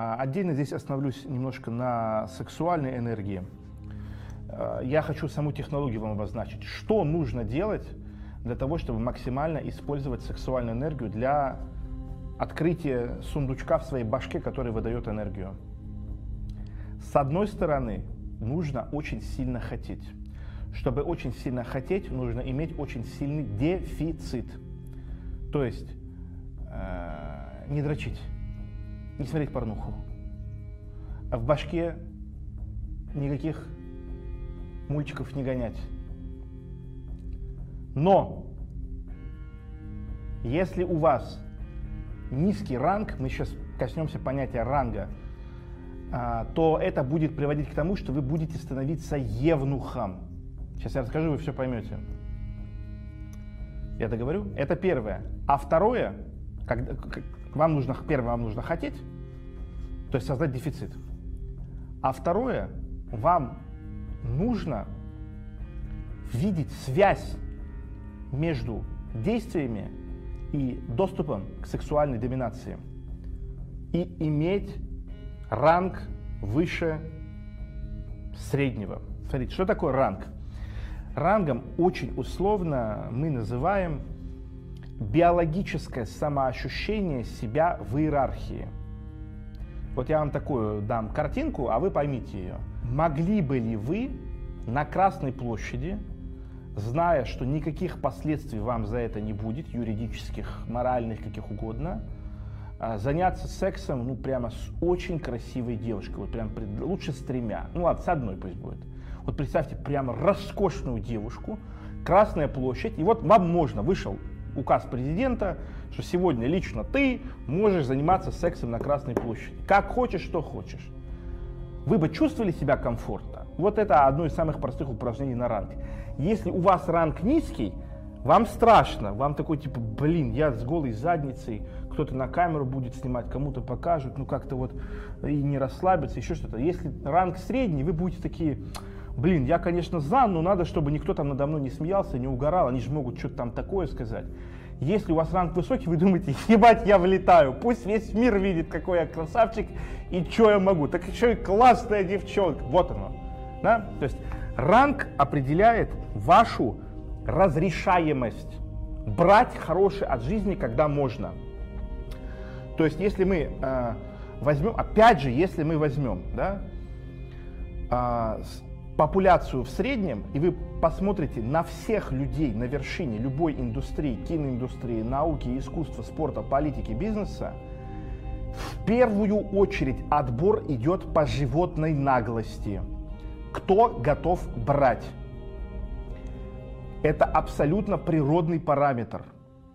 А, отдельно здесь остановлюсь немножко на сексуальной энергии. А, я хочу саму технологию вам обозначить. Что нужно делать для того, чтобы максимально использовать сексуальную энергию для открытия сундучка в своей башке, который выдает энергию? С одной стороны, нужно очень сильно хотеть. Чтобы очень сильно хотеть, нужно иметь очень сильный дефицит. То есть э, не дрочить не смотреть порнуху. А в башке никаких мультиков не гонять. Но если у вас низкий ранг, мы сейчас коснемся понятия ранга, а, то это будет приводить к тому, что вы будете становиться евнухом. Сейчас я расскажу, вы все поймете. Я договорю? Это первое. А второе, когда, вам нужно, первое, вам нужно хотеть, то есть создать дефицит. А второе, вам нужно видеть связь между действиями и доступом к сексуальной доминации. И иметь ранг выше среднего. Смотрите, что такое ранг? Рангом очень условно мы называем биологическое самоощущение себя в иерархии. Вот я вам такую дам картинку, а вы поймите ее. Могли бы ли вы на Красной площади, зная, что никаких последствий вам за это не будет, юридических, моральных, каких угодно, а, заняться сексом, ну, прямо с очень красивой девушкой, вот прям лучше с тремя, ну ладно, с одной пусть будет. Вот представьте, прямо роскошную девушку, Красная площадь, и вот вам можно, вышел указ президента, что сегодня лично ты можешь заниматься сексом на Красной площади. Как хочешь, что хочешь. Вы бы чувствовали себя комфортно? Вот это одно из самых простых упражнений на ранг. Если у вас ранг низкий, вам страшно, вам такой типа, блин, я с голой задницей, кто-то на камеру будет снимать, кому-то покажут, ну как-то вот и не расслабиться, еще что-то. Если ранг средний, вы будете такие, блин, я, конечно, за, но надо, чтобы никто там надо мной не смеялся, не угорал, они же могут что-то там такое сказать. Если у вас ранг высокий, вы думаете, ебать, я влетаю, пусть весь мир видит, какой я красавчик и что я могу. Так еще и классная девчонка, вот оно. Да? То есть ранг определяет вашу разрешаемость брать хорошее от жизни, когда можно. То есть если мы э, возьмем, опять же, если мы возьмем, да, э, популяцию в среднем, и вы посмотрите на всех людей на вершине любой индустрии, киноиндустрии, науки, искусства, спорта, политики, бизнеса, в первую очередь отбор идет по животной наглости. Кто готов брать? Это абсолютно природный параметр.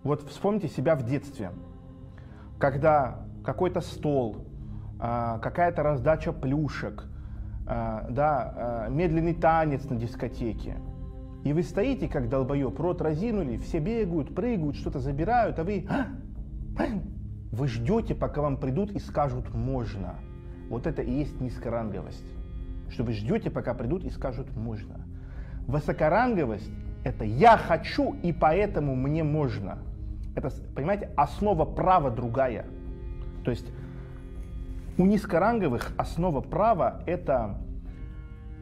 Вот вспомните себя в детстве, когда какой-то стол, а, какая-то раздача плюшек – да, а, медленный танец на дискотеке. И вы стоите, как долбоеб, рот разинули, все бегают, прыгают, что-то забирают, а вы... «А, вы ждете, пока вам придут и скажут «можно». Вот это и есть низкоранговость. Что вы ждете, пока придут и скажут «можно». Высокоранговость – это «я хочу, и поэтому мне можно». Это, понимаете, основа права другая. То есть у низкоранговых основа права – это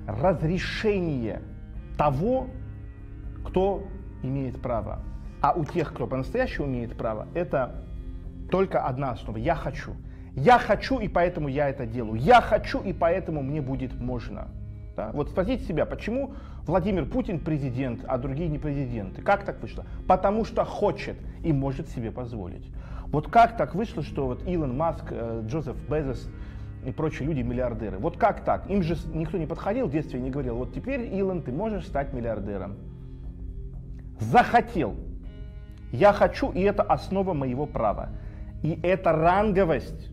разрешение того, кто имеет право. А у тех, кто по-настоящему имеет право, это только одна основа – «я хочу». Я хочу, и поэтому я это делаю. Я хочу, и поэтому мне будет можно. Да? Вот спросите себя, почему Владимир Путин президент, а другие не президенты? Как так вышло? Потому что хочет и может себе позволить. Вот как так вышло, что вот Илон Маск, э, Джозеф Безос и прочие люди миллиардеры? Вот как так? Им же никто не подходил в детстве и не говорил, вот теперь, Илон, ты можешь стать миллиардером. Захотел. Я хочу, и это основа моего права. И эта ранговость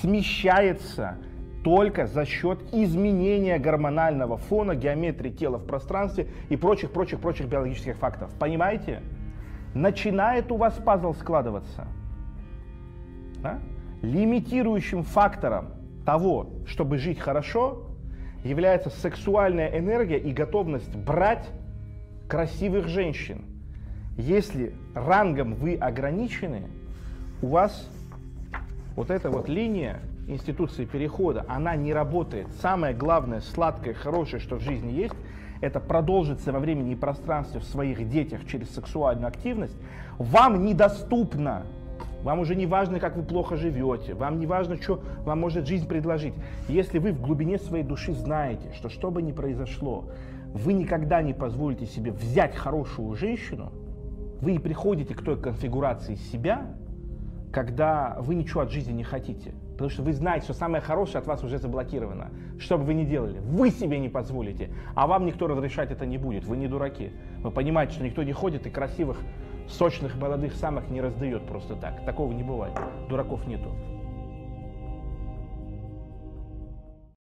смещается только за счет изменения гормонального фона, геометрии тела в пространстве и прочих-прочих-прочих биологических фактов. Понимаете? Начинает у вас пазл складываться – да? Лимитирующим фактором того, чтобы жить хорошо, является сексуальная энергия и готовность брать красивых женщин. Если рангом вы ограничены, у вас вот эта вот линия институции перехода, она не работает. Самое главное, сладкое, хорошее, что в жизни есть, это продолжится во времени и пространстве в своих детях через сексуальную активность, вам недоступно. Вам уже не важно, как вы плохо живете, вам не важно, что вам может жизнь предложить. Если вы в глубине своей души знаете, что что бы ни произошло, вы никогда не позволите себе взять хорошую женщину, вы приходите к той конфигурации себя, когда вы ничего от жизни не хотите. Потому что вы знаете, что самое хорошее от вас уже заблокировано. Что бы вы ни делали, вы себе не позволите. А вам никто разрешать это не будет. Вы не дураки. Вы понимаете, что никто не ходит и красивых, сочных молодых самок не раздает просто так. Такого не бывает. Дураков нету.